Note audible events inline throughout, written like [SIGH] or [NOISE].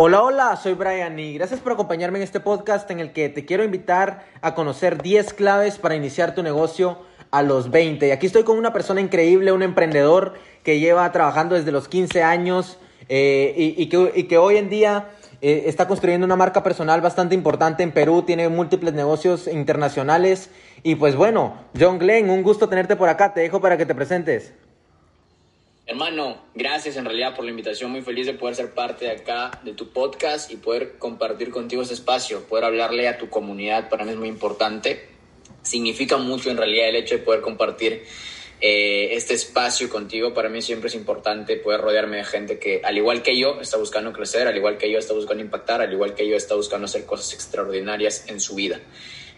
Hola, hola, soy Brian y gracias por acompañarme en este podcast en el que te quiero invitar a conocer 10 claves para iniciar tu negocio a los 20. Y aquí estoy con una persona increíble, un emprendedor que lleva trabajando desde los 15 años eh, y, que, hoy en día eh, está construyendo una marca personal bastante importante en Perú, tiene múltiples negocios internacionales. Y pues bueno, John Glenn, un gusto tenerte por acá, te dejo para que te presentes. Hermano, gracias en realidad por la invitación, muy feliz de poder ser parte de acá, de tu podcast y poder compartir contigo este espacio, poder hablarle a tu comunidad, para mí es muy importante. Significa mucho en realidad el hecho de poder compartir eh, este espacio contigo, para mí siempre es importante poder rodearme de gente que, al igual que yo, está buscando crecer, al igual que yo, está buscando impactar, al igual que yo, está buscando hacer cosas extraordinarias en su vida.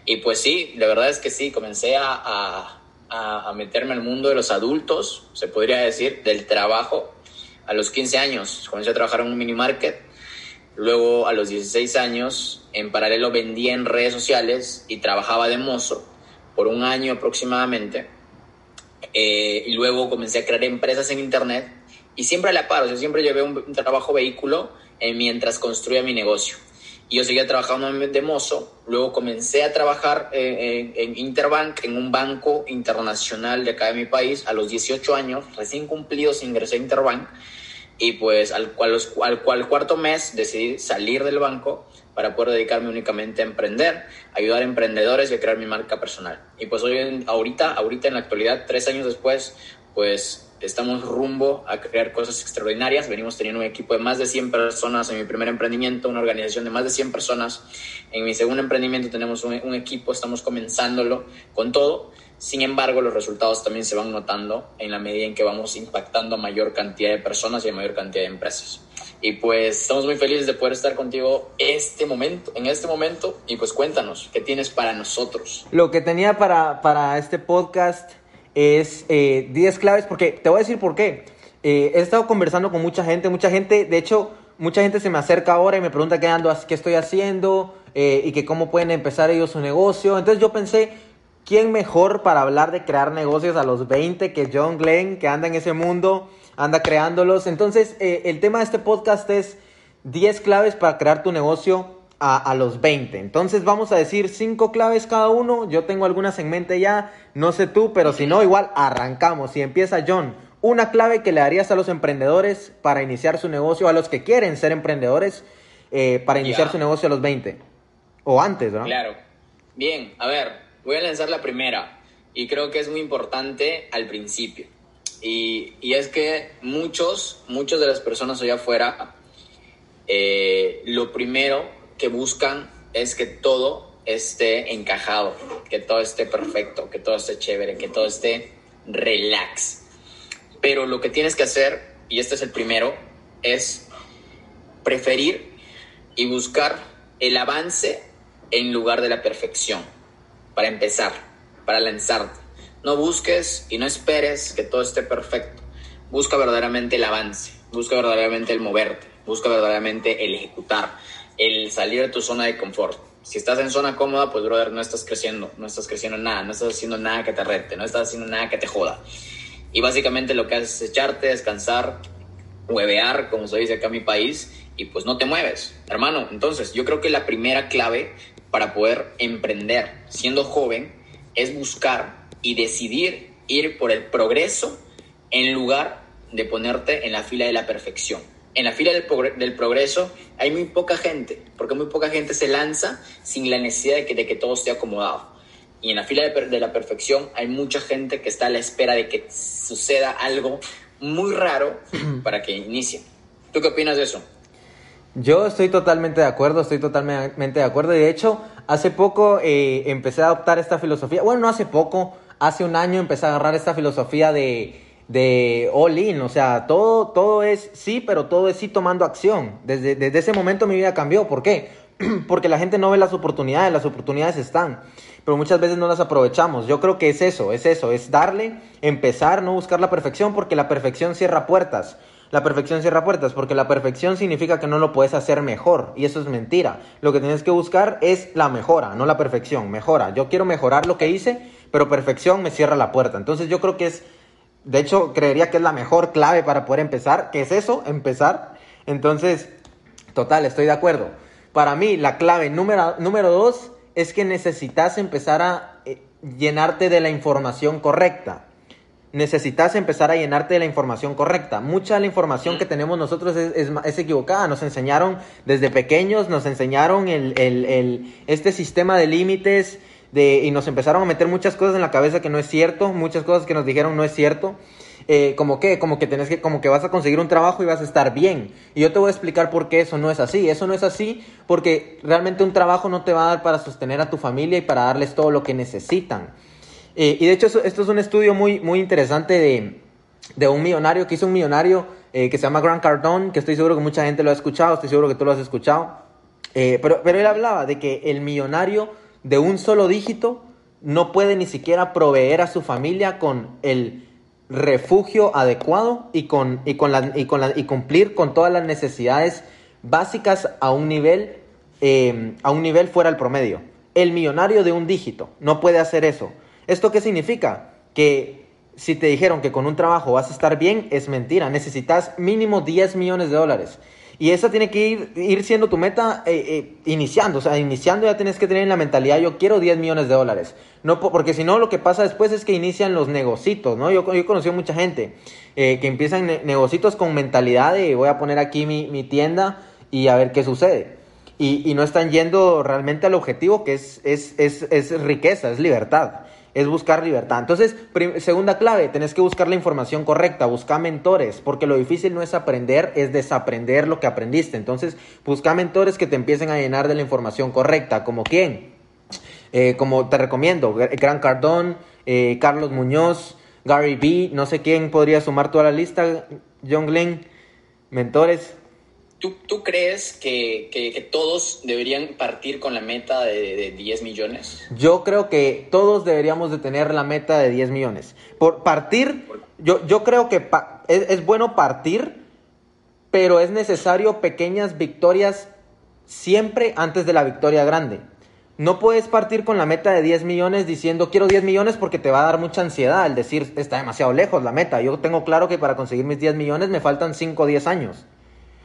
Y pues sí, la verdad es que sí, comencé a a, meterme al mundo de los adultos, se podría decir, del trabajo a los 15 años. Comencé a trabajar en un mini market. Luego, a los 16 años, en paralelo vendía en redes sociales y trabajaba de mozo por un año aproximadamente. Eh, y luego comencé a crear empresas en internet y siempre a la par, o siempre llevé un, trabajo vehículo eh, mientras construía mi negocio y yo seguía trabajando de mozo. Luego comencé a trabajar eh, en, Interbank, en un banco internacional de acá de mi país, a los 18 años, recién cumplidos, ingresé a Interbank. Y pues al, cual, al, cual cuarto mes decidí salir del banco para poder dedicarme únicamente a emprender, ayudar a emprendedores y a crear mi marca personal. Y pues hoy, ahorita, ahorita en la actualidad, tres años después, pues estamos rumbo a crear cosas extraordinarias. Venimos teniendo un equipo de más de 100 personas en mi primer emprendimiento, una organización de más de 100 personas. En mi segundo emprendimiento tenemos un, equipo, estamos comenzándolo con todo. Sin embargo, los resultados también se van notando en la medida en que vamos impactando a mayor cantidad de personas y a mayor cantidad de empresas. Y pues estamos muy felices de poder estar contigo este momento, en este momento. Y pues cuéntanos, ¿qué tienes para nosotros? Lo que tenía para, para este podcast es 10 eh, claves, porque te voy a decir por qué. Eh, he estado conversando con mucha gente, mucha gente, de hecho, mucha gente se me acerca ahora y me pregunta qué ando, qué estoy haciendo eh, y que cómo pueden empezar ellos su negocio. Entonces yo pensé, ¿quién mejor para hablar de crear negocios a los 20 que John Glenn, que anda en ese mundo, anda creándolos? Entonces, el tema de este podcast es 10 claves para crear tu negocio a, los 20. Entonces vamos a decir 5 claves cada uno. Yo tengo algunas en mente ya, no sé tú, pero si no, igual arrancamos. Y empieza John, una clave que le darías a los emprendedores para iniciar su negocio, a los que quieren ser emprendedores eh, para iniciar su negocio a los 20. O antes, ¿no? Claro. Bien, a ver, voy a lanzar la primera. Y creo que es muy importante al principio. Y, y es que muchos, muchas de las personas allá afuera, eh, lo primero que buscan es que todo esté encajado, que todo esté perfecto, que todo esté chévere, que todo esté relax. Pero lo que tienes que hacer, y este es el primero, es preferir y buscar el avance en lugar de la perfección. Para empezar, para lanzarte. No busques y no esperes que todo esté perfecto. Busca verdaderamente el avance, busca verdaderamente el moverte, busca verdaderamente el ejecutar el salir de tu zona de confort. Si estás en zona cómoda, pues, brother, no estás creciendo, no estás creciendo en nada, no estás haciendo nada que te rete, no estás haciendo nada que te joda. Y básicamente lo que haces es echarte, descansar, huevear, como se dice acá en mi país, y pues no te mueves, hermano. Entonces, yo creo que la primera clave para poder emprender siendo joven es buscar y decidir ir por el progreso en lugar de ponerte en la fila de la perfección en la fila del, del, progreso hay muy poca gente, porque muy poca gente se lanza sin la necesidad de que, de que todo esté acomodado. Y en la fila de, de, la perfección hay mucha gente que está a la espera de que suceda algo muy raro [CLEARS THROAT] para que inicie. ¿Tú qué opinas de eso? Yo estoy totalmente de acuerdo, estoy totalmente de acuerdo. Y de hecho, hace poco eh, empecé a adoptar esta filosofía. Bueno, no hace poco, hace un año empecé a agarrar esta filosofía de de all in, o sea, todo, todo es sí, pero todo es sí tomando acción. Desde, desde ese momento mi vida cambió. ¿Por qué? [CLEARS THROAT] Porque la gente no ve las oportunidades, las oportunidades están, pero muchas veces no las aprovechamos. Yo creo que es eso, es eso, es darle, empezar, no buscar la perfección, porque la perfección cierra puertas. La perfección cierra puertas, porque la perfección significa que no lo puedes hacer mejor, y eso es mentira. Lo que tienes que buscar es la mejora, no la perfección, mejora. Yo quiero mejorar lo que hice, pero perfección me cierra la puerta. Entonces yo creo que es de hecho, creería que es la mejor clave para poder empezar. ¿Qué es eso? Empezar. Entonces, total, estoy de acuerdo. Para mí, la clave número, número dos es que necesitas empezar a eh, llenarte de la información correcta. Necesitas empezar a llenarte de la información correcta. Mucha de la información que tenemos nosotros es, equivocada. Nos enseñaron desde pequeños, nos enseñaron el, el, este sistema de límites, y nos empezaron a meter muchas cosas en la cabeza que no es cierto, muchas cosas que nos dijeron no es cierto. Eh, como que, como que tenés que, como que vas a conseguir un trabajo y vas a estar bien. Y yo te voy a explicar por qué eso no es así. Eso no es así porque realmente un trabajo no te va a dar para sostener a tu familia y para darles todo lo que necesitan. Eh, y de hecho, esto es un estudio muy, muy interesante de, de un millonario que hizo un millonario eh, que se llama Grant Cardone, que estoy seguro que mucha gente lo ha escuchado, estoy seguro que tú lo has escuchado. pero, pero él hablaba de que el millonario de un solo dígito no puede ni siquiera proveer a su familia con el refugio adecuado y, con, y, con la, y, con la, y cumplir con todas las necesidades básicas a un nivel, eh, a un nivel fuera del promedio. El millonario de un dígito no puede hacer eso. ¿Esto qué significa? Que si te dijeron que con un trabajo vas a estar bien, es mentira. Necesitas mínimo 10 millones de dólares. Y esa tiene que ir, ir siendo tu meta eh, eh, iniciando. O sea, iniciando ya tienes que tener en la mentalidad, yo quiero 10 millones de dólares. No, porque si no, lo que pasa después es que inician los negocitos, ¿no? Yo, yo he conocido mucha gente eh, que empiezan negocitos con mentalidad de voy a poner aquí mi, mi tienda y a ver qué sucede. Y, y, no están yendo realmente al objetivo que es, es, es, es riqueza, es libertad es buscar libertad. Entonces, segunda clave, tenés que buscar la información correcta, busca mentores, porque lo difícil no es aprender, es desaprender lo que aprendiste. Entonces, busca mentores que te empiecen a llenar de la información correcta, como quién, eh, como te recomiendo, Gran Cardón, eh, Carlos Muñoz, Gary B, no sé quién podría sumar toda la lista, John Glenn, mentores. ¿Tú, crees que, todos deberían partir con la meta de, 10 millones? Yo creo que todos deberíamos de tener la meta de 10 millones. Por partir, yo, creo que es, bueno partir, pero es necesario pequeñas victorias siempre antes de la victoria grande. No puedes partir con la meta de 10 millones diciendo quiero 10 millones porque te va a dar mucha ansiedad el decir está demasiado lejos la meta. Yo tengo claro que para conseguir mis 10 millones me faltan 5 o 10 años.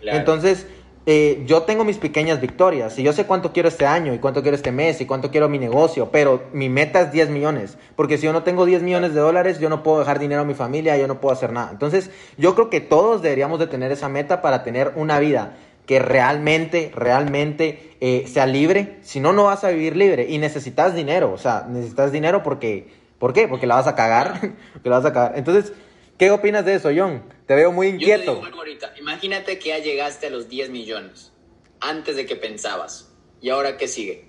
Entonces, eh, yo tengo mis pequeñas victorias y yo sé cuánto quiero este año y cuánto quiero este mes y cuánto quiero mi negocio, pero mi meta es 10 millones, porque si yo no tengo 10 millones de dólares, yo no puedo dejar dinero a mi familia, yo no puedo hacer nada. Entonces, yo creo que todos deberíamos de tener esa meta para tener una vida que realmente, realmente eh, sea libre, si no, no vas a vivir libre y necesitas dinero, o sea, necesitas dinero porque, ¿por qué? Porque la vas a cagar, [LAUGHS] porque la vas a cagar. Entonces, ¿qué opinas de eso, John? Te veo muy inquieto. Imagínate que ya llegaste a los 10 millones antes de que pensabas. ¿Y ahora qué sigue?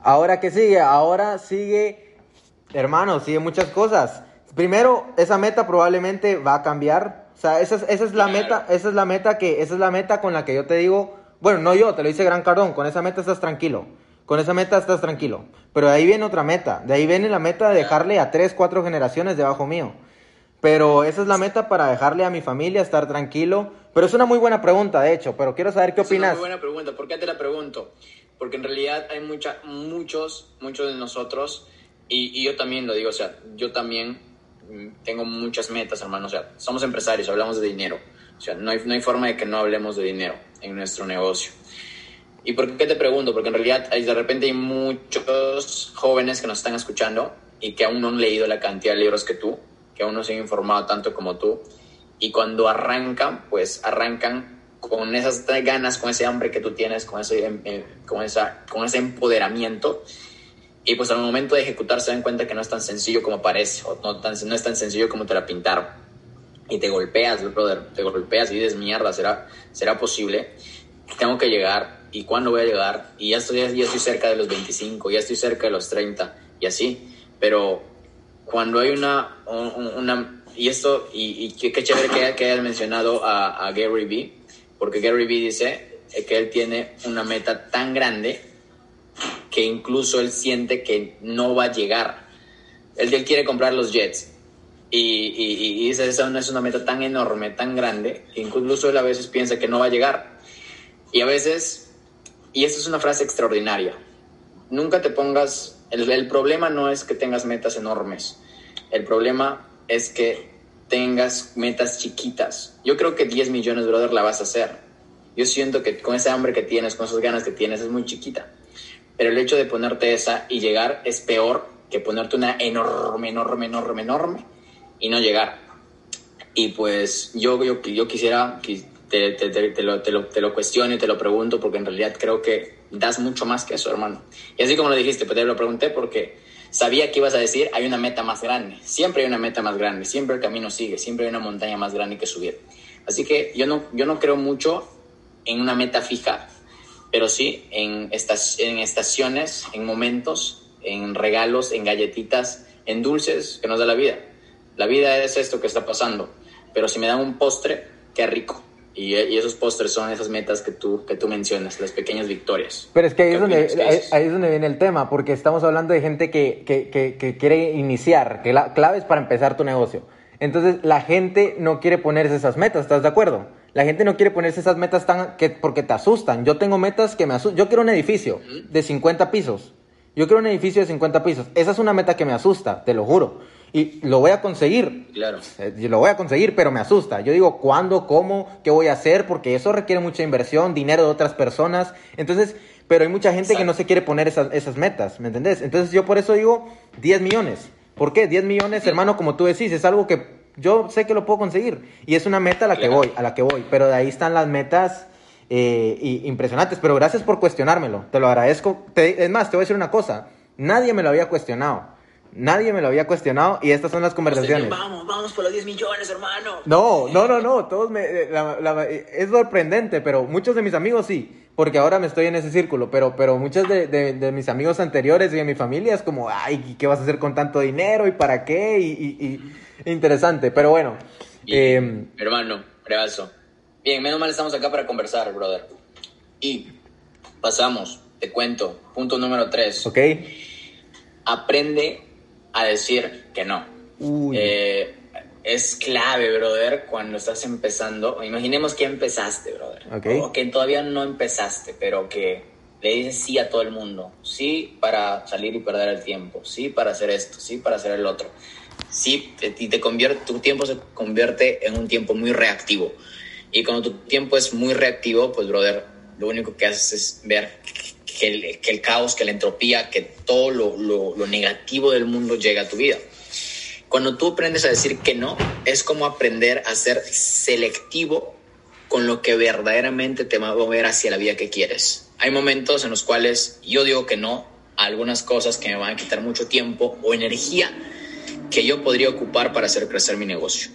Ahora qué sigue? Ahora sigue, hermano, sigue muchas cosas. Primero, esa meta probablemente va a cambiar. O sea, esa es, esa es la meta, esa es la meta que, esa es la meta con la que yo te digo, bueno, no yo, te lo dice Gran Cardón, con esa meta estás tranquilo. Con esa meta estás tranquilo. Pero de ahí viene otra meta. De ahí viene la meta de dejarle a tres, cuatro generaciones debajo mío. Pero esa es la meta para dejarle a mi familia estar tranquilo. Pero es una muy buena pregunta, de hecho, pero quiero saber qué opinas. Es una muy buena pregunta. ¿Por qué te la pregunto? Porque en realidad hay mucha, muchos, muchos de nosotros, y, yo también lo digo, o sea, yo también mm, tengo muchas metas, hermano. O sea, somos empresarios, hablamos de dinero. O sea, no hay, no hay forma de que no hablemos de dinero en nuestro negocio. ¿Y por qué te pregunto? Porque en realidad de repente hay muchos jóvenes que nos están escuchando y que aún no han leído la cantidad de libros que tú que aún no se han informado tanto como tú. Y cuando arrancan, pues arrancan con esas ganas, con ese hambre que tú tienes, con ese, eh, con esa, con ese empoderamiento. Y pues al momento de ejecutar se dan cuenta que no es tan sencillo como parece, o no, tan, no es tan sencillo como te la pintaron. Y te golpeas, brother, te golpeas y dices, mierda, ¿será, será posible? Tengo que llegar, ¿y cuándo voy a llegar? Y ya estoy, ya estoy cerca de los 25, ya estoy cerca de los 30, y así. Pero cuando hay una, una y esto, y, y qué, chévere que, que hayas mencionado a, a Gary Vee, porque Gary Vee dice que él tiene una meta tan grande que incluso él siente que no va a llegar. Él, él quiere comprar los Jets. Y, y, y esa es una meta tan enorme, tan grande, que incluso él a veces piensa que no va a llegar. Y a veces, y esta es una frase extraordinaria, nunca te pongas, el, el problema no es que tengas metas enormes, el problema es que tengas metas chiquitas. Yo creo que 10 millones, brother, la vas a hacer. Yo siento que con ese hambre que tienes, con esas ganas que tienes, es muy chiquita. Pero el hecho de ponerte esa y llegar es peor que ponerte una enorme, enorme, enorme, enorme y no llegar. Y pues yo, yo, yo quisiera te, lo, te, te lo cuestiono y te lo pregunto porque en realidad creo que das mucho más que eso, hermano. Y así como lo dijiste, pues te lo pregunté porque sabía que ibas a decir, hay una meta más grande. Siempre hay una meta más grande, siempre el camino sigue, siempre hay una montaña más grande que subir. Así que yo no, yo no creo mucho en una meta fija, pero sí en, estas, en estaciones, en momentos, en regalos, en galletitas, en dulces que nos da la vida. La vida es esto que está pasando, pero si me dan un postre, qué rico. Y, y, esos postres son esas metas que tú, que tú mencionas, las pequeñas victorias. Pero es que ahí es, donde, ahí, ahí es donde viene el tema, porque estamos hablando de gente que, que, que, que quiere iniciar, que la clave es para empezar tu negocio. Entonces la gente no quiere ponerse esas metas, ¿estás de acuerdo? La gente no quiere ponerse esas metas tan que, porque te asustan. Yo tengo metas que me asustan. Yo quiero un edificio de 50 pisos. Yo quiero un edificio de 50 pisos. Esa es una meta que me asusta, te lo juro. Y lo voy a conseguir. Claro. Eh, lo voy a conseguir, pero me asusta. Yo digo, ¿cuándo? ¿Cómo? ¿Qué voy a hacer? Porque eso requiere mucha inversión, dinero de otras personas. Entonces, pero hay mucha gente Exacto. que no se quiere poner esas, esas metas, ¿me entendés? Entonces yo por eso digo 10 millones. ¿Por qué? 10 millones, sí. hermano, como tú decís, es algo que yo sé que lo puedo conseguir. Y es una meta a la claro. que voy, a la que voy. Pero de ahí están las metas eh, y, impresionantes. Pero gracias por cuestionármelo. Te lo agradezco. Te, es más, te voy a decir una cosa. Nadie me lo había cuestionado. Nadie me lo había cuestionado y estas son las conversaciones. Vamos, vamos por los 10 millones, hermano. No, no, no, no. Todos me, eh, la, la, es sorprendente, pero muchos de mis amigos sí. Porque ahora me estoy en ese círculo, pero, pero muchos de, de, de mis amigos anteriores y de mi familia es como, ay, ¿qué vas a hacer con tanto dinero y para qué? Y, y, y interesante, pero bueno. Bien, eh, hermano, brevazo. Bien, menos mal estamos acá para conversar, brother. Y pasamos, te cuento, punto número 3. Ok. Aprende a decir que no. Eh, es clave, brother, cuando estás empezando. Imaginemos que empezaste, brother. Okay. O que todavía no empezaste, pero que le dices sí a todo el mundo. Sí para salir y perder el tiempo. Sí para hacer esto. Sí para hacer el otro. Sí, y te convierte, tu tiempo se convierte en un tiempo muy reactivo. Y cuando tu tiempo es muy reactivo, pues, brother, lo único que haces es ver que el, caos, que la entropía, que todo lo, lo, negativo del mundo llega a tu vida. Cuando tú aprendes a decir que no, es como aprender a ser selectivo con lo que verdaderamente te va a mover hacia la vida que quieres. Hay momentos en los cuales yo digo que no a algunas cosas que me van a quitar mucho tiempo o energía que yo podría ocupar para hacer crecer mi negocio.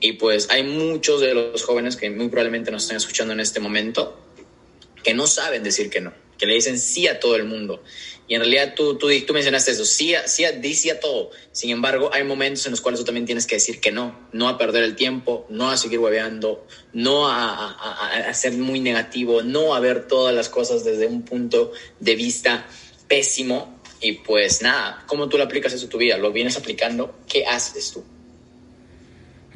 Y pues hay muchos de los jóvenes que muy probablemente nos están escuchando en este momento que no saben decir que no que le dicen sí a todo el mundo. Y en realidad tú, tú, tú mencionaste eso, sí a, sí, a, todo. Sin embargo, hay momentos en los cuales tú también tienes que decir que no, no a perder el tiempo, no a seguir hueveando, no a, ser muy negativo, no a ver todas las cosas desde un punto de vista pésimo. Y pues nada, ¿cómo tú lo aplicas eso a tu vida? ¿Lo vienes aplicando? ¿Qué haces tú?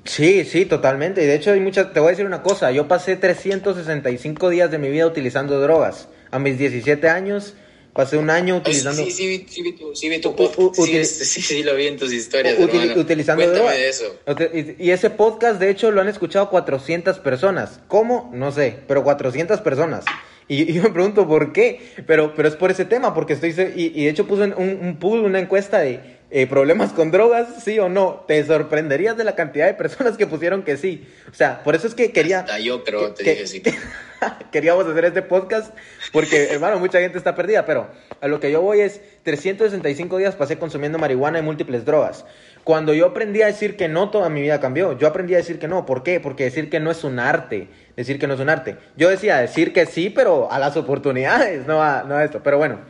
Sí, sí, totalmente. Y de hecho hay muchas, te voy a decir una cosa, yo pasé 365 días de mi vida utilizando drogas a mis 17 años pasé un año utilizando sí sí sí vi tu sí vi tu podcast. sí, sí, sí, lo vi en tus historias util utilizando Cuéntame de eso. Y ese podcast de hecho lo han escuchado 400 personas. Cómo no sé pero 400 personas. Y, y yo me pregunto por qué pero pero es por ese tema porque estoy y, y de hecho puse un, un pool una encuesta de eh, problemas con drogas, sí o no, te sorprenderías de la cantidad de personas que pusieron que sí. O sea, por eso es que quería... Hasta yo creo, que, te dije sí. [LAUGHS] queríamos hacer este podcast porque, hermano, mucha gente está perdida, pero a lo que yo voy es 365 días pasé consumiendo marihuana y múltiples drogas. Cuando yo aprendí a decir que no, toda mi vida cambió. Yo aprendí a decir que no. ¿Por qué? Porque decir que no es un arte. Decir que no es un arte. Yo decía decir que sí, pero a las oportunidades, no a, no a esto. Pero bueno.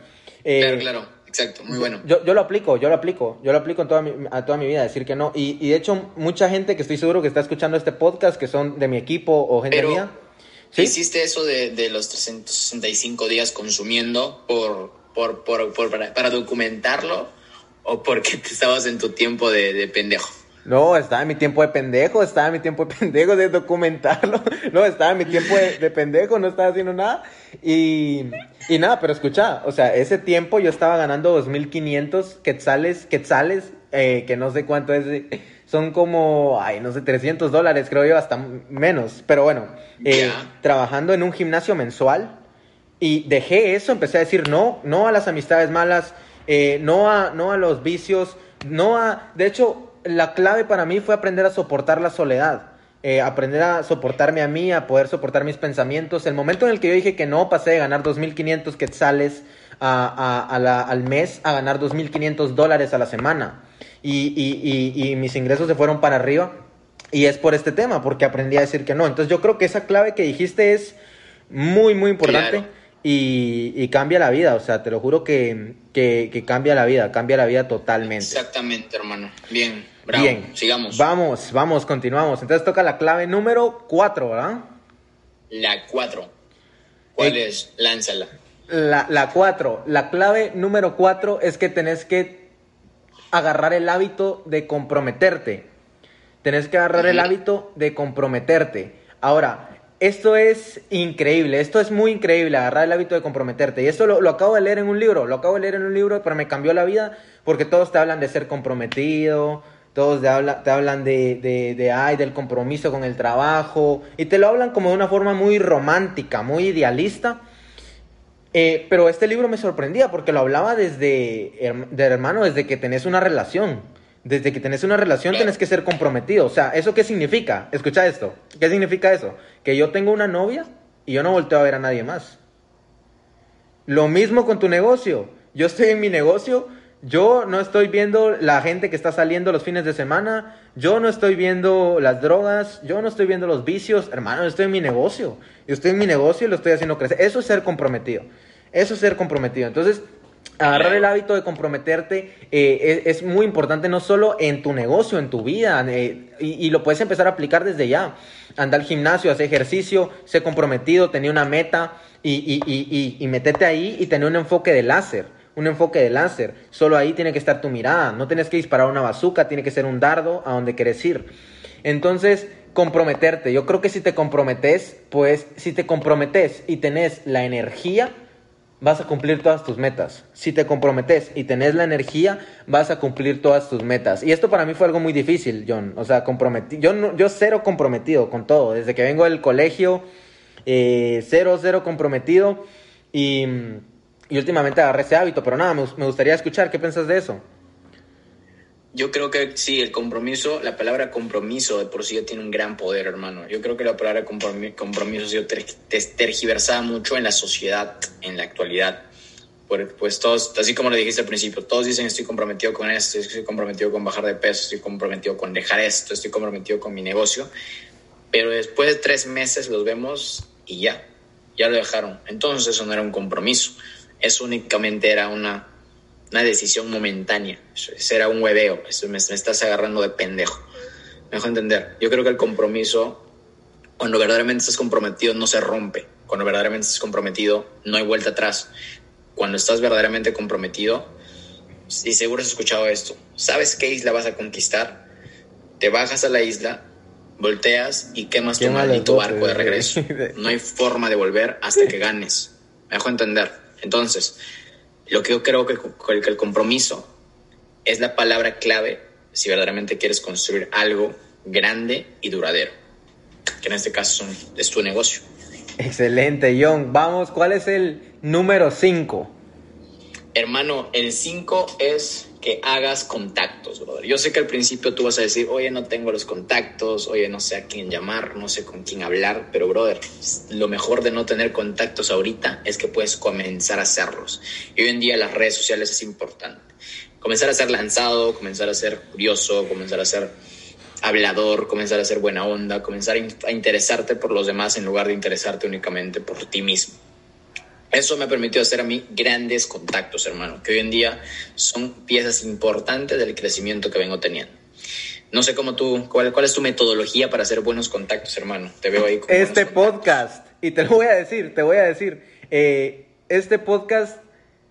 Eh, claro, claro exacto, muy bueno. Yo, yo lo aplico, yo lo aplico, yo lo aplico en toda mi, a toda mi vida, decir que no. Y, y de hecho, mucha gente que estoy seguro que está escuchando este podcast, que son de mi equipo o gente Pero, mía. ¿Sí? ¿Hiciste eso de, de los 365 días consumiendo por, por, por, por- para, para documentarlo o porque te estabas en tu tiempo de, de pendejo? No, estaba en mi tiempo de pendejo, estaba en mi tiempo de pendejo de documentarlo. [LAUGHS] No, estaba en mi tiempo de, de pendejo, no estaba haciendo nada. Y, y nada, pero escucha, o sea, ese tiempo yo estaba ganando 2.500 quetzales, quetzales, eh, que no sé cuánto es, son como, ay, no sé, 300 dólares, creo yo, hasta menos. Pero bueno, eh, trabajando en un gimnasio mensual. Y dejé eso, empecé a decir no, no a las amistades malas, eh, no, a, no a los vicios, no a... De hecho, la clave para mí fue aprender a soportar la soledad, eh, aprender a soportarme a mí, a poder soportar mis pensamientos. El momento en el que yo dije que no, pasé de ganar 2.500 quetzales a, a- a la- al mes a ganar 2.500 dólares a la semana. Y, y- y- y mis ingresos se fueron para arriba. Y es por este tema, porque aprendí a decir que no. Entonces yo creo que esa clave que dijiste es muy, muy importante Claro. y, y cambia la vida. O sea, te lo juro que, que, que cambia la vida, cambia la vida totalmente. Exactamente, hermano. Bien, bravo. Bien, Sigamos. Vamos, vamos, continuamos. Entonces toca la clave número 4, ¿verdad? La 4. ¿Cuál Eh, es? Lánzala. La, la 4, la clave número 4 es que tenés que agarrar el hábito de comprometerte. Tenés que agarrar el hábito de comprometerte. Ahora, esto es increíble, esto es muy increíble, agarrar el hábito de comprometerte. Y esto lo, lo acabo de leer en un libro, lo acabo de leer en un libro, pero me cambió la vida porque todos te hablan de ser comprometido, todos te, habla- te hablan de, de, de, ay, del compromiso con el trabajo, y te lo hablan como de una forma muy romántica, muy idealista. Eh, pero este libro me sorprendía porque lo hablaba desde, de hermano, desde que tenés una relación. Desde que tenés una relación tenés que ser comprometido. O sea, ¿eso qué significa? Escucha esto. ¿Qué significa eso? Que yo tengo una novia y yo no volteo a ver a nadie más. Lo mismo con tu negocio. Yo estoy en mi negocio, yo no estoy viendo la gente que está saliendo los fines de semana, yo no estoy viendo las drogas, yo no estoy viendo los vicios, hermano, yo estoy en mi negocio. Yo estoy en mi negocio y lo estoy haciendo crecer. Eso es ser comprometido. Eso es ser comprometido. Entonces, agarrar el hábito de comprometerte eh, es, es muy importante no solo en tu negocio, en tu vida, eh, y, y lo puedes empezar a aplicar desde ya. Anda al gimnasio, hacer ejercicio, sé comprometido, tenía una meta y, y, y, ahí y tener un enfoque de láser. Un enfoque de láser. Solo ahí tiene que estar tu mirada. No tienes que disparar una bazooka, tiene que ser un dardo a donde quieres ir. Entonces, comprometerte. Yo creo que si te comprometes, pues si te comprometes y tenés la energía, vas a cumplir todas tus metas. Si te comprometes y tenés la energía, vas a cumplir todas tus metas. Y esto para mí fue algo muy difícil, John. O sea, comprometi yo, no- yo cero comprometido con todo. Desde que vengo del colegio, eh, cero, cero comprometido. Y, y últimamente agarré ese hábito. Pero nada, me, me gustaría escuchar. ¿Qué piensas de eso? Yo creo que sí, el compromiso, la palabra compromiso de por sí ya tiene un gran poder, hermano. Yo creo que la palabra compromi- compromiso ha sido ter- ter- tergiversada mucho en la sociedad, en la actualidad. Pues todos, así como lo dijiste al principio, todos dicen estoy comprometido con esto, estoy comprometido con bajar de peso, estoy comprometido con dejar esto, estoy comprometido con mi negocio. Pero después de tres meses los vemos y ya, ya lo dejaron. Entonces eso no era un compromiso, eso únicamente era una, una decisión momentánea, eso, era un hueveo, eso me, me estás agarrando de pendejo. Me dejo entender. Yo creo que el compromiso, cuando verdaderamente estás comprometido, no se rompe. Cuando verdaderamente estás comprometido, no hay vuelta atrás. Cuando estás verdaderamente comprometido, y seguro has escuchado esto, sabes qué isla vas a conquistar, te bajas a la isla, volteas y quemas tu Quema maldito botes, barco de regreso. [LAUGHS] No hay forma de volver hasta que ganes. Me dejo entender. Entonces, lo que yo creo que, que el compromiso es la palabra clave si verdaderamente quieres construir algo grande y duradero, que en este caso son- es tu negocio. Excelente, John. Vamos, ¿cuál es el número 5? Hermano, el 5 es que hagas contactos, brother. Yo sé que al principio tú vas a decir, oye, no tengo los contactos, oye, no sé a quién llamar, no sé con quién hablar, pero, brother, lo mejor de no tener contactos ahorita es que puedes comenzar a hacerlos. Y hoy en día las redes sociales es importante. Comenzar a ser lanzado, comenzar a ser curioso, comenzar a ser hablador, comenzar a ser buena onda, comenzar a in- a interesarte por los demás en lugar de interesarte únicamente por ti mismo. Eso me permitió hacer a mí grandes contactos, hermano, que hoy en día son piezas importantes del crecimiento que vengo teniendo. No sé cómo tú, cuál, cuál es tu metodología para hacer buenos contactos, hermano. Te veo ahí. Con este podcast, y te lo voy a decir, te voy a decir, eh, este podcast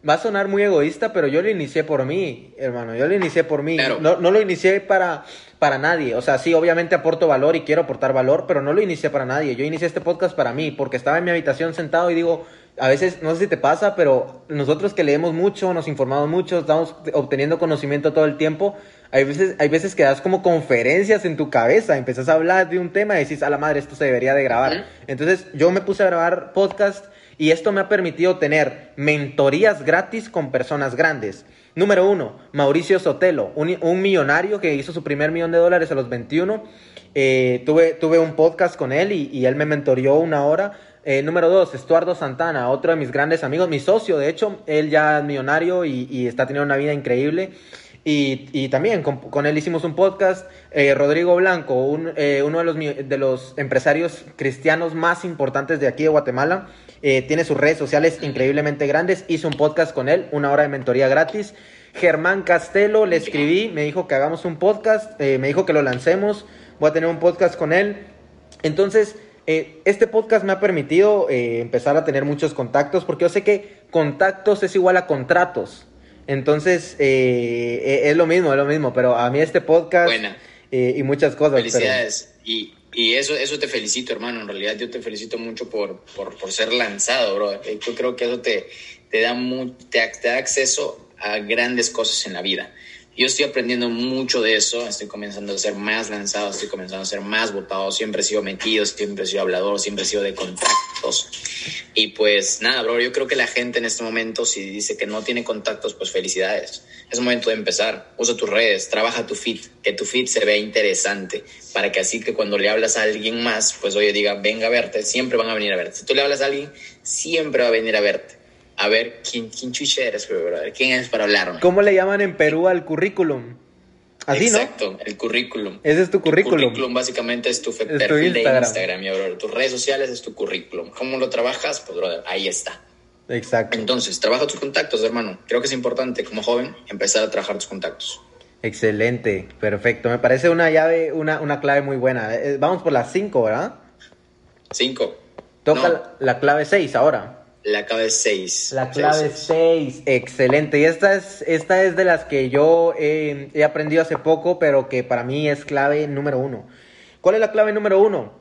va a sonar muy egoísta, pero yo lo inicié por mí, hermano. Yo lo inicié por mí. No, no, lo inicié para, para nadie. O sea, sí, obviamente aporto valor y quiero aportar valor, pero no lo inicié para nadie. Yo inicié este podcast para mí, porque estaba en mi habitación sentado y digo, a veces, no sé si te pasa, pero nosotros que leemos mucho, nos informamos mucho, estamos obteniendo conocimiento todo el tiempo, hay veces, hay veces que das como conferencias en tu cabeza, empiezas a hablar de un tema y decís, a la madre, esto se debería de grabar. Entonces yo me puse a grabar podcast y esto me ha permitido tener mentorías gratis con personas grandes. Número uno, Mauricio Sotelo, un, millonario que hizo su primer millón de dólares a los 21. Eh, tuve, tuve un podcast con él y, y él me mentorió una hora eh, número dos, Estuardo Santana, otro de mis grandes amigos, mi socio, de hecho, él ya es millonario y, está teniendo una vida increíble. Y, también con, él hicimos un podcast. Eh, Rodrigo Blanco, eh, uno de los, de los empresarios cristianos más importantes de aquí de Guatemala, tiene sus redes sociales increíblemente grandes. Hice un podcast con él, una hora de mentoría gratis. Germán Castelo, le escribí, me dijo que hagamos un podcast, me dijo que lo lancemos. Voy a tener un podcast con él. Entonces, eh, este podcast me ha permitido eh, empezar a tener muchos contactos porque yo sé que contactos es igual a contratos. Entonces, eh, es lo mismo, es lo mismo, pero a mí este podcast y muchas cosas. Felicidades. Y, y, eso, eso te felicito, hermano. En realidad yo te felicito mucho por, por, por ser lanzado, bro. Yo creo que eso te, te, da te, te da acceso a grandes cosas en la vida. Yo estoy aprendiendo mucho de eso, estoy comenzando a ser más lanzado, estoy comenzando a ser más votado, siempre he sido metido, siempre he sido hablador, siempre he sido de contactos. Y pues nada, bro, yo creo que la gente en este momento, si dice que no tiene contactos, pues felicidades. Es momento de empezar. Usa tus redes, trabaja tu feed, que tu feed se vea interesante, para que así que cuando le hablas a alguien más, pues oye, diga, venga a verte, siempre van a venir a verte. Si tú le hablas a alguien, siempre va a venir a verte a ver quién, quién chucha eres, quién es para hablarme. ¿Cómo le llaman en Perú al currículum? Así, Exacto, el currículum. Ese es tu currículum. El currículum básicamente es tu perfil de Instagram, mi brother. Tus redes sociales es tu currículum. ¿Cómo lo trabajas? Pues, brother, ahí está. Exacto. Entonces, trabaja tus contactos, hermano. Creo que es importante como joven empezar a trabajar tus contactos. Excelente, perfecto. Me parece una llave, una, una clave muy buena. Eh, vamos por las cinco, ¿verdad? Cinco. Toca la, la clave seis ahora. La clave 6. La clave 6, excelente. Y esta es, esta es de las que yo he aprendido hace poco, pero que para mí es clave número uno. ¿Cuál es la clave número uno?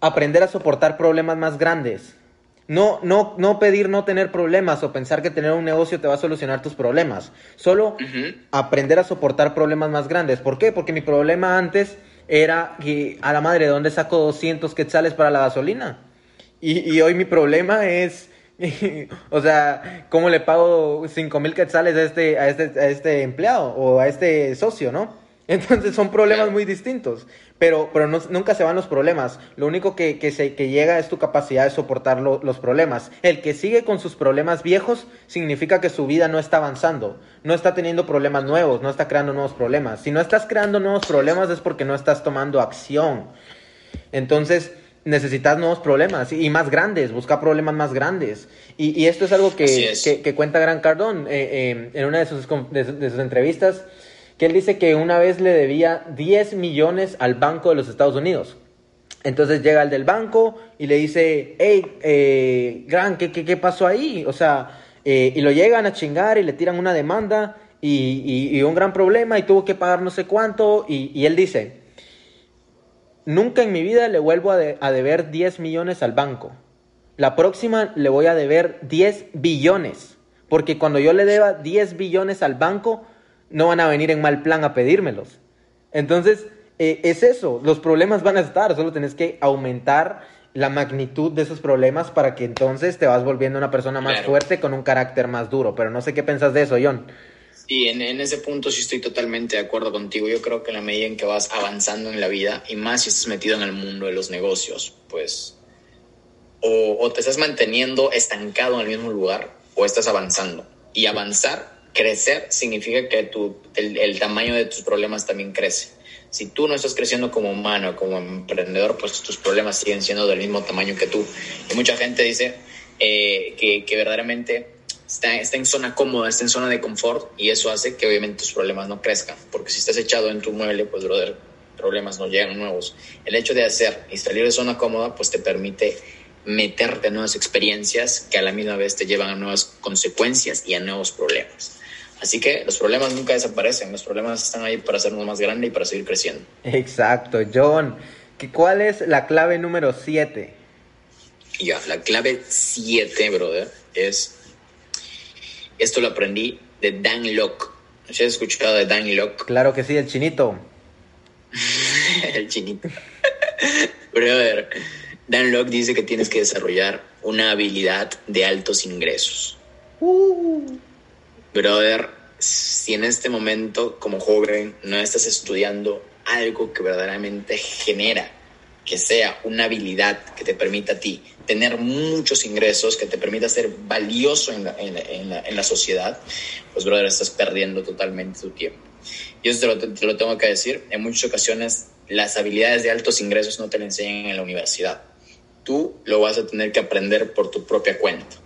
Aprender a soportar problemas más grandes. No, no, no pedir no tener problemas o pensar que tener un negocio te va a solucionar tus problemas. Solo aprender a soportar problemas más grandes. ¿Por qué? Porque mi problema antes era que a la madre, ¿de dónde saco 200 quetzales para la gasolina? Y, hoy mi problema es, [LAUGHS] o sea, ¿cómo le pago 5 mil quetzales a este, a, este, a este empleado o a este socio, no? Entonces son problemas muy distintos, pero, pero nunca se van los problemas. Lo único que, que, se, que llega es tu capacidad de soportar los problemas. El que sigue con sus problemas viejos significa que su vida no está avanzando, no está teniendo problemas nuevos, no está creando nuevos problemas. Si no estás creando nuevos problemas es porque no estás tomando acción. Entonces, necesitas nuevos problemas y más grandes, busca problemas más grandes. Y, esto es algo que, que, cuenta Gran Cardón eh, eh, en una de sus, de, sus entrevistas, que él dice que una vez le debía 10 millones al Banco de los Estados Unidos. Entonces llega el del banco y le dice, hey, eh, Gran, ¿qué, ¿qué, qué, pasó ahí? O sea, y lo llegan a chingar y le tiran una demanda y, y, un gran problema y tuvo que pagar no sé cuánto. Y, y él dice, Nunca en mi vida le vuelvo a, deber 10 millones al banco. La próxima le voy a deber 10 billones. Porque cuando yo le deba 10 billones al banco, no van a venir en mal plan a pedírmelos. Entonces, eh, es eso. Los problemas van a estar. Solo tenés que aumentar la magnitud de esos problemas para que entonces te vas volviendo una persona más fuerte con un carácter más duro. Pero no sé qué pensás de eso, John. Sí, en, ese punto sí estoy totalmente de acuerdo contigo. Yo creo que en la medida en que vas avanzando en la vida y más si estás metido en el mundo de los negocios, pues o, te estás manteniendo estancado en el mismo lugar o estás avanzando. Y avanzar, crecer, significa que tu, el, tamaño de tus problemas también crece. Si tú no estás creciendo como humano, como emprendedor, pues tus problemas siguen siendo del mismo tamaño que tú. Y mucha gente dice, eh, que, que, verdaderamente está, está en zona cómoda, está en zona de confort y eso hace que obviamente tus problemas no crezcan. Porque si estás echado en tu mueble, pues, brother, problemas no llegan nuevos. El hecho de hacer y salir de zona cómoda, pues te permite meterte en nuevas experiencias que a la misma vez te llevan a nuevas consecuencias y a nuevos problemas. Así que los problemas nunca desaparecen, los problemas están ahí para hacernos más grande y para seguir creciendo. Exacto, John. ¿Cuál es la clave número 7? Ya, la clave 7, brother, es... Esto lo aprendí de Dan Locke. ¿Has escuchado de Dan Locke? Claro que sí, el chinito. [LAUGHS] el chinito. [LAUGHS] brother, Dan Locke dice que tienes que desarrollar una habilidad de altos ingresos. Uh. Brother, si en este momento como joven no estás estudiando algo que verdaderamente genera, que sea una habilidad que te permita a ti tener muchos ingresos, que te permita ser valioso en la, en en la, sociedad, pues, brother, estás perdiendo totalmente tu tiempo. Y eso te lo, te lo tengo que decir, en muchas ocasiones las habilidades de altos ingresos no te las enseñan en la universidad. Tú lo vas a tener que aprender por tu propia cuenta.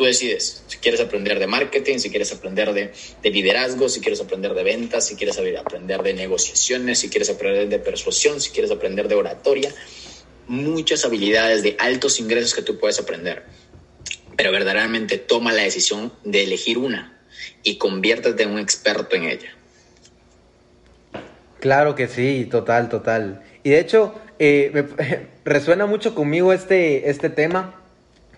Tú decides si quieres aprender de marketing, si quieres aprender de, de, liderazgo, si quieres aprender de ventas, si quieres aprender de negociaciones, si quieres aprender de persuasión, si quieres aprender de oratoria. Muchas habilidades de altos ingresos que tú puedes aprender. Pero verdaderamente toma la decisión de elegir una y conviértete en un experto en ella. Claro que sí, total, total. Y de hecho, eh, [LAUGHS] resuena mucho conmigo este, este tema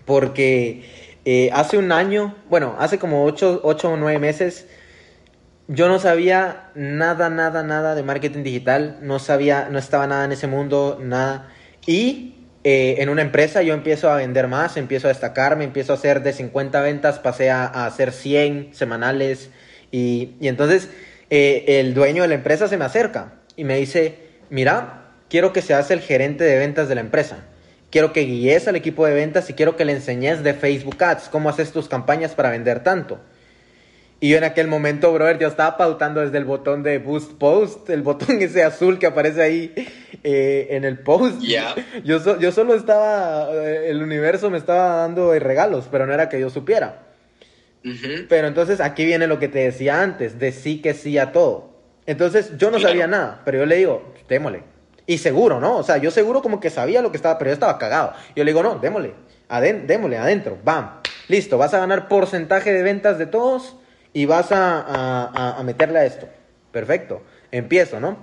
porque eh, hace un año, bueno, hace como ocho, ocho o nueve meses, yo no sabía nada, nada, nada de marketing digital, no sabía, no estaba nada en ese mundo, nada. Y eh, en una empresa yo empiezo a vender más, empiezo a destacarme, empiezo a hacer de 50 ventas, pasé a, a hacer 100 semanales. Y, y entonces eh, el dueño de la empresa se me acerca y me dice, mira, quiero que seas el gerente de ventas de la empresa quiero que guíes al equipo de ventas y quiero que le enseñes de Facebook Ads, cómo haces tus campañas para vender tanto. Y yo en aquel momento, brother, yo estaba pautando desde el botón de Boost Post, el botón [LAUGHS] ese azul que aparece ahí eh, en el post. [LAUGHS] Yo, yo solo estaba, eh, el universo me estaba dando regalos, pero no era que yo supiera. Pero entonces aquí viene lo que te decía antes, de sí que sí a todo. Entonces yo no sabía nada, pero yo le digo, démosle. Y seguro, ¿no? O sea, yo seguro como que sabía lo que estaba, pero yo estaba cagado. Yo le digo, no, démosle, démosle adentro, bam. Listo, vas a ganar porcentaje de ventas de todos y vas a, a, meterle a esto. Perfecto, empiezo, ¿no?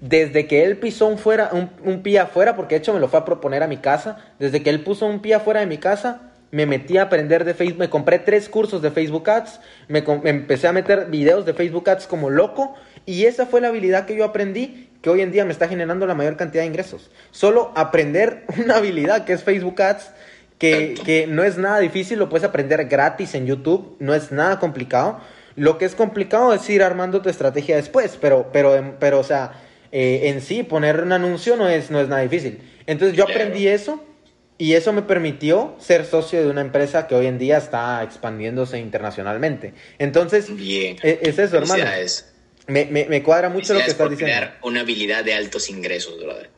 Desde que él pisó un, fuera, un, un pie afuera, porque de hecho me lo fue a proponer a mi casa, desde que él puso un pie afuera de mi casa, me metí a aprender de Facebook, me compré tres cursos de Facebook Ads, me, me, empecé a meter videos de Facebook Ads como loco y esa fue la habilidad que yo aprendí que hoy en día me está generando la mayor cantidad de ingresos. Solo aprender [LAUGHS] una habilidad que es Facebook Ads, que, que no es nada difícil, lo puedes aprender gratis en YouTube, no es nada complicado. Lo que es complicado es ir armando tu estrategia después, pero, pero, pero o sea, eh, en sí poner un anuncio no es, no es nada difícil. Entonces yo aprendí eso y eso me permitió ser socio de una empresa que hoy en día está expandiéndose internacionalmente. Entonces, Bien. E, es eso, hermano. Me, me, me, cuadra mucho lo que estás diciendo. crear una habilidad de altos ingresos, brother.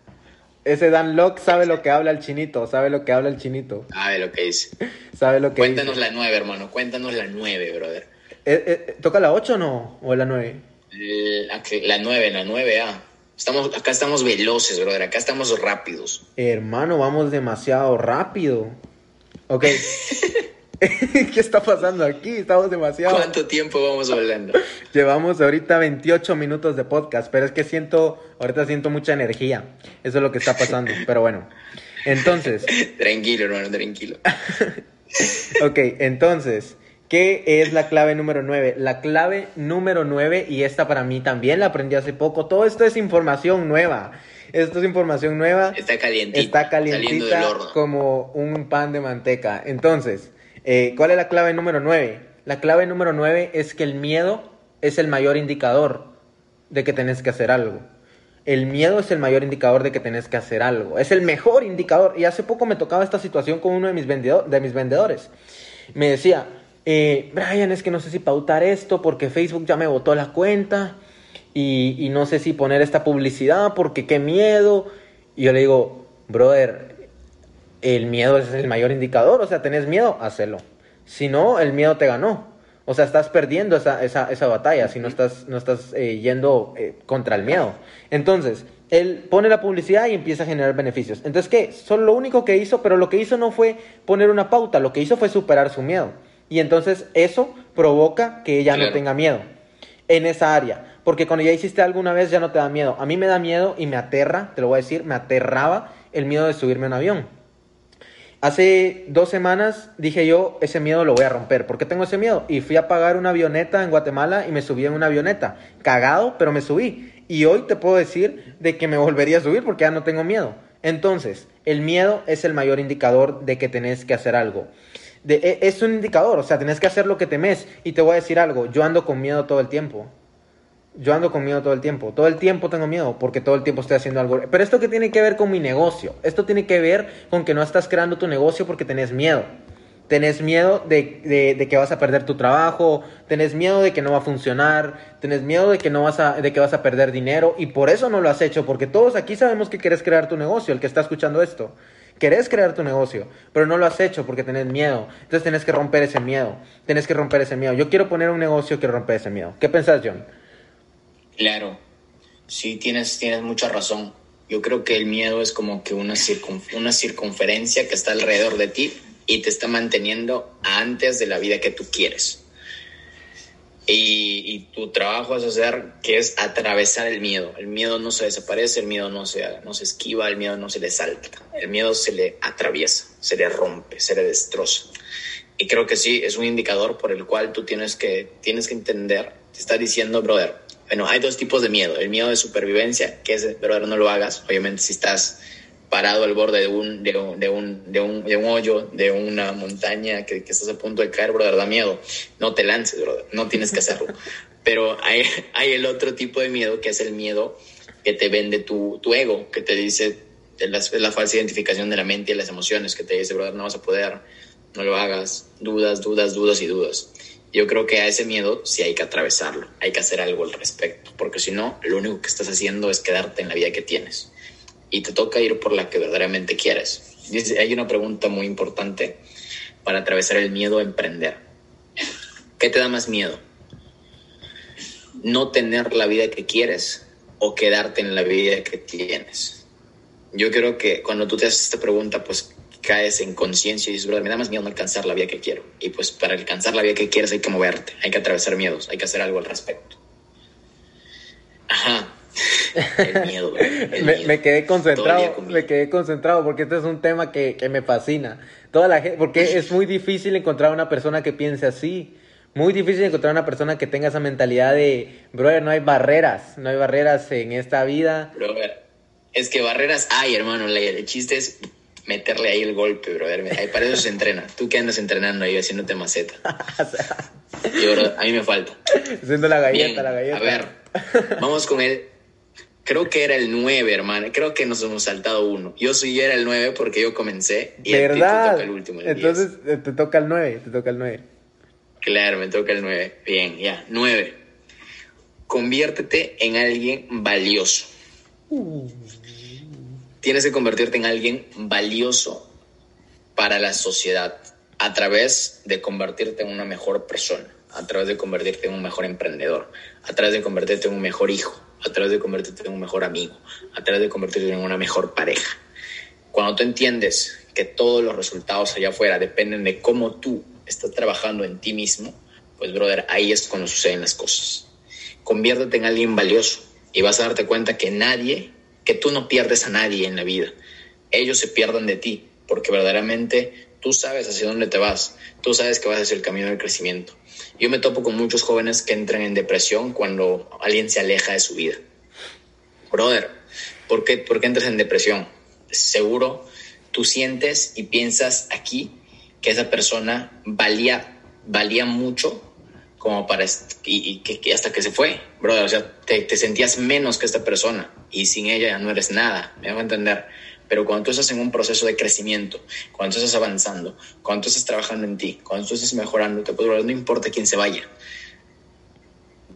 Ese Dan Locke sabe lo que habla el chinito, sabe lo que habla el chinito. Sabe lo que dice. [LAUGHS] sabe lo que Cuéntanos dice. la nueve, hermano, cuéntanos la nueve, brother. Eh, eh, ¿Toca la 8 o no? ¿O la 9? La, la 9, la 9A. Estamos, acá estamos veloces, brother, acá estamos rápidos. Hermano, vamos demasiado rápido. Ok. [LAUGHS] [LAUGHS] ¿Qué está pasando aquí? Estamos demasiado. ¿Cuánto tiempo vamos hablando? [LAUGHS] Llevamos ahorita 28 minutos de podcast, pero es que siento, ahorita siento mucha energía. Eso es lo que está pasando, [LAUGHS] pero bueno. Entonces. tranquilo, hermano, tranquilo. ok, entonces, ¿qué es la clave número 9? La clave número 9, y esta para mí también la aprendí hace poco, todo esto es información nueva. Esto es información nueva. Está calientita. Está calientita como un pan de manteca. Entonces, eh, ¿Cuál es la clave número 9? La clave número 9 es que el miedo es el mayor indicador de que tenés que hacer algo. El miedo es el mayor indicador de que tenés que hacer algo. Es el mejor indicador. Y hace poco me tocaba esta situación con uno de mis, vendedor, de mis vendedores. Me decía, eh, Brian, es que no sé si pautar esto porque Facebook ya me botó la cuenta. Y, y no sé si poner esta publicidad porque qué miedo. Y yo le digo, brother, el miedo es el mayor indicador. O sea, tenés miedo, hacelo. Si no, el miedo te ganó. O sea, estás perdiendo esa, esa, esa batalla si no estás, no estás eh, yendo eh, contra el miedo. Entonces, él pone la publicidad y empieza a generar beneficios. Entonces, ¿qué? Solo lo único que hizo, pero lo que hizo no fue poner una pauta, lo que hizo fue superar su miedo. Y entonces eso provoca que ella no tenga miedo en esa área. Porque cuando ya hiciste alguna vez ya no te da miedo. A mí me da miedo y me aterra, te lo voy a decir, me aterraba el miedo de subirme a un avión. Hace dos semanas dije yo, ese miedo lo voy a romper. ¿Por qué tengo ese miedo? Y fui a pagar una avioneta en Guatemala y me subí en una avioneta. Cagado, pero me subí. Y hoy te puedo decir de que me [LAUGHS] volvería a subir porque ya no tengo miedo. Entonces, el miedo es el mayor indicador de que tenés que hacer algo. E, es un indicador, o sea, tenés que hacer lo que temes. Y te voy a decir algo, yo ando con miedo todo el tiempo. Yo ando con miedo todo el tiempo. Todo el tiempo tengo miedo porque todo el tiempo estoy haciendo algo. Pero esto que tiene que ver con mi negocio. Esto tiene que ver con que no estás creando tu negocio porque tenés miedo. Tenés miedo de, de, que vas a perder tu trabajo, tenés miedo de que no va a funcionar, tenés miedo de que, no vas a, de que vas a perder dinero y por eso no lo has hecho, porque todos aquí sabemos que quieres crear tu negocio, el que está escuchando esto. Querés crear tu negocio, pero no lo has hecho porque tenés miedo. Entonces tenés que romper ese miedo. Tenés que romper ese miedo. Yo quiero poner un negocio, quiero romper ese miedo. ¿Qué pensás, John? Claro, sí, tienes, tienes mucha razón. Yo creo que el miedo es como que una, una circunferencia que está alrededor de ti y te está manteniendo antes de la vida que tú quieres. Y, tu trabajo es hacer que es atravesar el miedo. El miedo no se desaparece, el miedo no se, no se esquiva, el miedo no se le salta. El miedo se le atraviesa, se le rompe, se le destroza. Y creo que sí, es un indicador por el cual tú tienes que, tienes que entender, te está diciendo, brother, bueno, hay dos tipos de miedo. El miedo de supervivencia, que es, brother, no lo hagas. Obviamente si estás parado al borde de un, de un, de un, de un, de un hoyo, de una montaña que, que, estás a punto de caer, brother, da miedo. No te lances, brother, no tienes que hacerlo. [LAUGHS] Pero hay, hay el otro tipo de miedo que es el miedo que te vende tu, tu ego, que te dice, la, la falsa identificación de la mente y las emociones, que te dice, brother, no vas a poder, no lo hagas, dudas, dudas, dudas y dudas. Yo creo que a ese miedo sí hay que atravesarlo, hay que hacer algo al respecto, porque si no, lo único que estás haciendo es quedarte en la vida que tienes y te toca ir por la que verdaderamente quieres. hay una pregunta muy importante para atravesar el miedo a emprender. ¿Qué te da más miedo? ¿No tener la vida que quieres o quedarte en la vida que tienes? Yo creo que cuando tú te haces esta pregunta, pues caes en conciencia y dices, brother, me da más miedo no alcanzar la vida que quiero. Y pues para alcanzar la vida que quieres hay que moverte, hay que atravesar miedos, hay que hacer algo al respecto. Ajá, el [LAUGHS] miedo. me, quedé concentrado, me quedé concentrado porque este es un tema que, me fascina. Toda la gente, porque es muy difícil encontrar una persona que piense así. Muy difícil encontrar una persona que tenga esa mentalidad de, brother, no hay barreras, no hay barreras en esta vida. Brother, es que barreras hay, hermano. El chiste es meterle ahí el golpe, brother. Para eso se entrena. Tú que andas entrenando ahí haciéndote maceta. a mí me falta. Haciendo la galleta, la galleta. A ver, vamos con el Creo que era el 9, hermano. Creo que nos hemos saltado uno. Yo sí era el 9 porque yo comencé. Y ¿Verdad? te toca el último. Entonces eh, te toca el 9, te toca el 9. Claro, me toca el 9. Bien, ya. 9. Conviértete en alguien valioso. Tienes que convertirte en alguien valioso para la sociedad a través de convertirte en una mejor persona, a través de convertirte en un mejor emprendedor, a través de convertirte en un mejor hijo, a través de convertirte en un mejor amigo, a través de convertirte en una mejor pareja. Cuando tú entiendes que todos los resultados allá afuera dependen de cómo tú estás trabajando en ti mismo, pues brother, ahí es cuando suceden las cosas. Conviértete en alguien valioso y vas a darte cuenta que nadie, que tú no pierdes a nadie en la vida. Ellos se pierdan de ti porque verdaderamente tú sabes hacia dónde te vas, tú sabes que vas hacia el camino del crecimiento. Yo me topo con muchos jóvenes que entran en depresión cuando alguien se aleja de su vida. Brother, ¿por qué, por qué entras en depresión? Seguro tú sientes y piensas aquí que esa persona valía, valía mucho como para y, que, hasta que se fue, brother, o sea, te, te, sentías menos que esta persona y sin ella ya no eres nada, me hago entender. Pero cuando tú estás en un proceso de crecimiento, cuando tú estás avanzando, cuando tú estás trabajando en ti, cuando tú estás mejorando, te puedo no importa quién se vaya.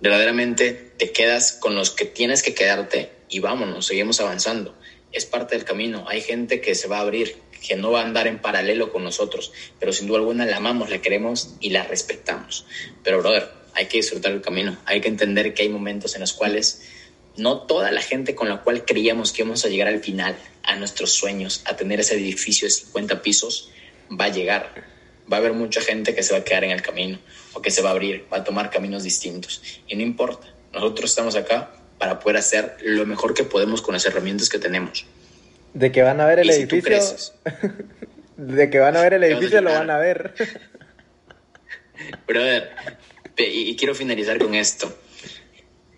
Verdaderamente te quedas con los que tienes que quedarte y vámonos, seguimos avanzando. Es parte del camino. Hay gente que se va a abrir, que no va a andar en paralelo con nosotros, pero sin duda alguna la amamos, la queremos y la respetamos. Pero, brother, hay que disfrutar el camino, hay que entender que hay momentos en los cuales no toda la gente con la cual creíamos que íbamos a llegar al final, a nuestros sueños, a tener ese edificio de 50 pisos, va a llegar. Va a haber mucha gente que se va a quedar en el camino o que se va a abrir, va a tomar caminos distintos. Y no importa, nosotros estamos acá para poder hacer lo mejor que podemos con las herramientas que tenemos. De que van a ver el edificio. [LAUGHS] de que van a ver el edificio, lo van a ver. [LAUGHS] Brother, y quiero finalizar con esto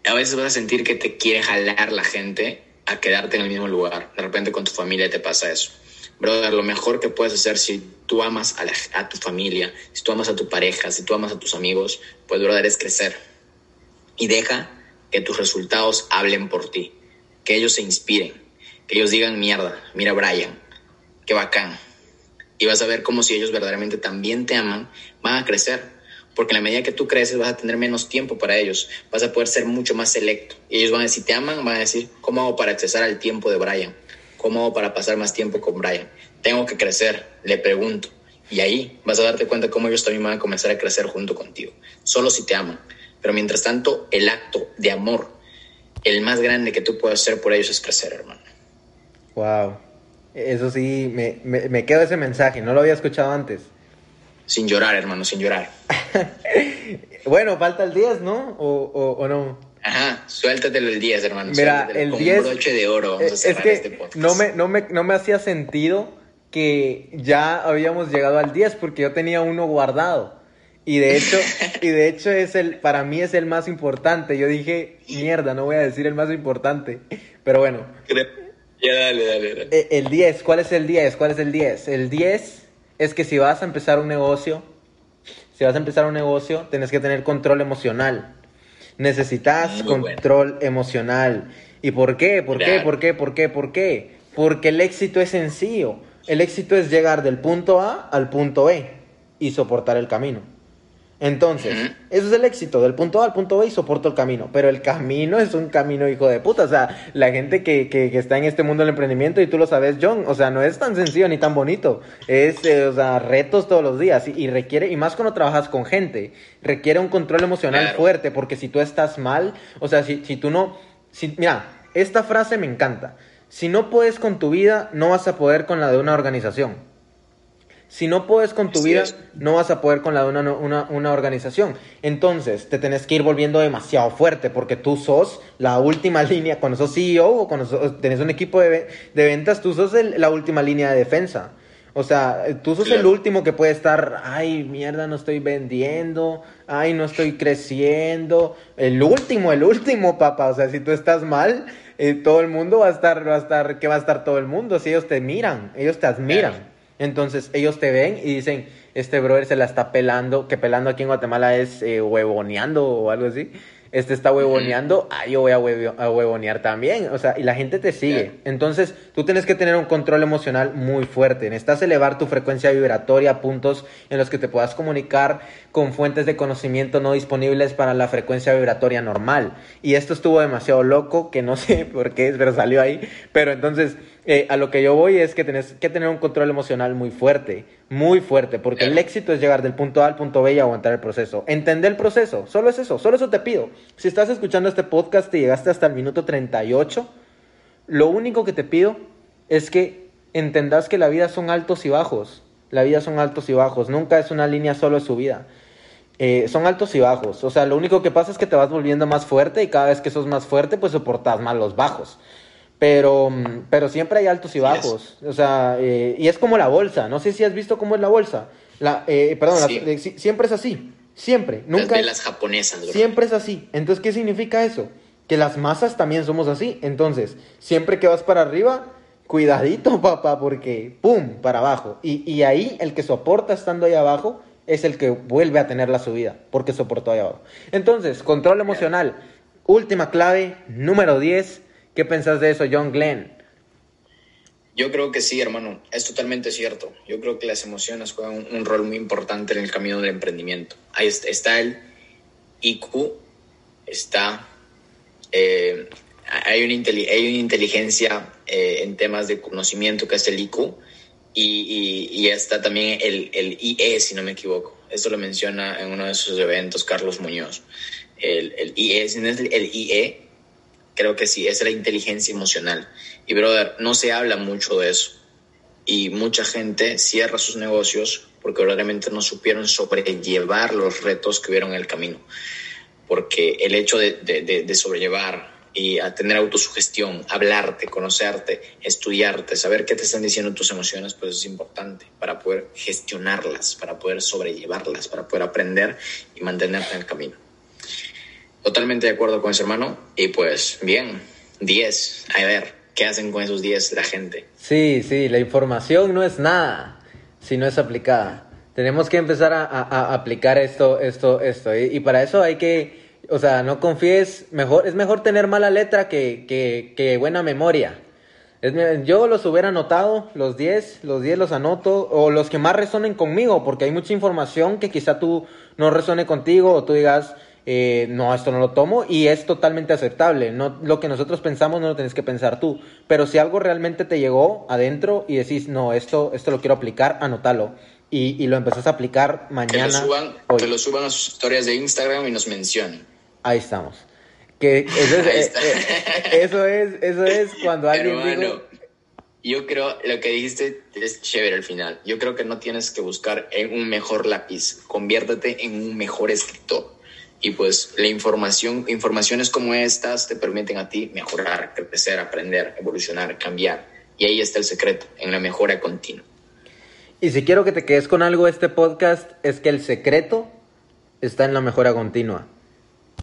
a veces vas a sentir que te quiere jalar la gente a quedarte en el mismo lugar. De repente con tu familia te pasa eso. Brother, lo mejor que puedes hacer si tú amas a, tu familia, si tú amas a tu pareja, si tú amas a tus amigos, pues, brother, es crecer. Y deja que tus resultados hablen por ti. Que ellos se inspiren. Que ellos digan, mierda, mira Brian, qué bacán. Y vas a ver como si ellos verdaderamente también te aman, van a crecer porque en la medida que tú creces vas a tener menos tiempo para ellos, vas a poder ser mucho más selecto. Y ellos van a decir, te aman, van a decir, ¿cómo hago para accesar al tiempo de Brian? ¿Cómo hago para pasar más tiempo con Brian? Tengo que crecer, le pregunto. Y ahí vas a darte cuenta cómo ellos también van a comenzar a crecer junto contigo, solo si te aman. Pero mientras tanto, el acto de amor, el más grande que tú puedes hacer por ellos es crecer, hermano. Wow. Eso sí, me, me, me quedo ese mensaje, no lo había escuchado antes. Sin llorar, hermano, sin llorar. [LAUGHS] bueno, falta el 10, ¿no? ¿O, o, no? Ajá, suéltatelo el 10, hermano. Mira, el 10. broche de oro. Vamos a es que este No, me, no, me, no me hacía sentido que ya habíamos llegado al 10 porque yo tenía uno guardado. Y de hecho, [LAUGHS] y de hecho es el, para mí es el más importante. Yo dije, mierda, no voy a decir el más importante. Pero bueno. Ya, dale, dale, dale. Eh, el 10, ¿cuál es el 10? ¿Cuál es el 10? El 10 es que si vas a empezar un negocio, si vas a empezar un negocio, tienes que tener control emocional. Necesitas control emocional. ¿Y por qué? ¿Por qué? ¿Por qué? ¿Por qué? ¿Por qué? Porque el éxito es sencillo. El éxito es llegar del punto A al punto B y soportar el camino. Entonces, eso es el éxito, del punto A al punto B y soporto el camino. Pero el camino es un camino hijo de puta. O sea, la gente que, que, está en este mundo del emprendimiento, y tú lo sabes, John, o sea, no es tan sencillo ni tan bonito. Es, eh, o sea, retos todos los días. Y, requiere, y más cuando trabajas con gente, requiere un control emocional fuerte. Porque si tú estás mal, o sea, si, si tú no. Si, mira, esta frase me encanta. Si no puedes con tu vida, no vas a poder con la de una organización. Si no puedes con tu vida, no vas a poder con la de una, organización. Entonces, te tenés que ir volviendo demasiado fuerte porque tú sos la última [LAUGHS] línea, cuando sos CEO o cuando tenés un equipo de, ventas, tú sos la última línea de defensa. O sea, tú sos el último que puede estar, ay, mierda, no estoy vendiendo, ay, no estoy creciendo. El último, el último, papá. O sea, si tú estás mal, eh, todo el mundo va a estar, va a estar, ¿qué va a estar todo el mundo? Si ellos te miran, ellos te admiran. Entonces ellos te ven y dicen, este brother se la está pelando, que pelando aquí en Guatemala es eh, huevoneando o algo así. Este está huevoneando, ah, yo voy a, huevonear también. O sea, y la gente te sigue. Entonces, tú tienes que tener un control emocional muy fuerte. Necesitas elevar tu frecuencia vibratoria a puntos en los que te puedas comunicar con fuentes de conocimiento no disponibles para la frecuencia vibratoria normal. Y esto estuvo demasiado loco, que no sé [LAUGHS] por qué, pero salió ahí. Pero entonces, eh, a lo que yo voy es que tienes que tener un control emocional muy fuerte, muy fuerte, porque el éxito es llegar del punto A al punto B y aguantar el proceso. Entender el proceso, solo es eso, solo eso te pido. Si estás escuchando este podcast y llegaste hasta el minuto 38, lo único que te pido es que entendas que la vida son altos y bajos. La vida son altos y bajos, nunca es una línea solo de subida. Eh, son altos y bajos. O sea, lo único que pasa es que te vas volviendo más fuerte y cada vez que sos más fuerte, pues soportas más los bajos. Pero, pero siempre hay altos y bajos. O sea, eh, y es como la bolsa. No sé si has visto cómo es la bolsa. La, eh, perdón, siempre es así. Siempre. Nunca. Las las japonesas, Siempre es así. Entonces, ¿qué significa eso? Que las masas también somos así. Entonces, siempre que vas para arriba, cuidadito, [LAUGHS] papá, porque ¡pum! para abajo. Y, y ahí el que soporta estando ahí abajo es el que vuelve a tener la subida, porque soportó ahí abajo. Entonces, control emocional. Última clave, número 10 ¿Qué pensás de eso, John Glenn? Yo creo que sí, hermano, es totalmente cierto. Yo creo que las emociones juegan un, rol muy importante en el camino del emprendimiento. Ahí está, el IQ, está, eh, hay, una inteligencia eh, en temas de conocimiento que es el IQ, y, está también el, el, IE, si no me equivoco. Esto lo menciona en uno de sus eventos Carlos Muñoz. El, el IE, si no es el IE, creo que sí, es la inteligencia emocional. Y, brother, no se habla mucho de eso. Y mucha gente cierra sus negocios porque verdaderamente no supieron sobrellevar los retos que hubieron en el camino. Porque el hecho de, de, de sobrellevar y a tener autosugestión, hablarte, conocerte, estudiarte, saber qué te están diciendo tus emociones, pues es importante para poder gestionarlas, para poder sobrellevarlas, para poder aprender y mantenerte en el camino. Totalmente de acuerdo con ese hermano y pues bien, 10, a ver, ¿qué hacen con esos 10 la gente? Sí, sí, la información no es nada si no es aplicada. Tenemos que empezar a, aplicar esto, esto, esto. y para eso hay que o sea, no confíes, mejor, es mejor tener mala letra que, que, buena memoria. Yo los hubiera anotado, los 10, los 10 los anoto, o los que más resonen conmigo, porque hay mucha información que quizá tú no resone contigo, o tú digas, eh, no, esto no lo tomo, y es totalmente aceptable. No, lo que nosotros pensamos no lo tienes que pensar tú. Pero si algo realmente te llegó adentro y decís, no, esto, esto lo quiero aplicar, anótalo. Y, y lo empezás a aplicar mañana. Que lo, suban, que lo suban a sus historias de Instagram y nos mencionen. Ahí estamos. Que eso es, [LAUGHS] eh, eh, eso es, eso es cuando [LAUGHS] alguien Hermano, yo creo lo que dijiste es chévere al final. Yo creo que no tienes que buscar en un mejor lápiz, conviértete en un mejor escritor. Y pues la información, informaciones como estas te permiten a ti mejorar, crecer, aprender, evolucionar, cambiar. Y ahí está el secreto, en la mejora continua. Y si quiero que te quedes con algo este podcast, es que el secreto está en la mejora continua.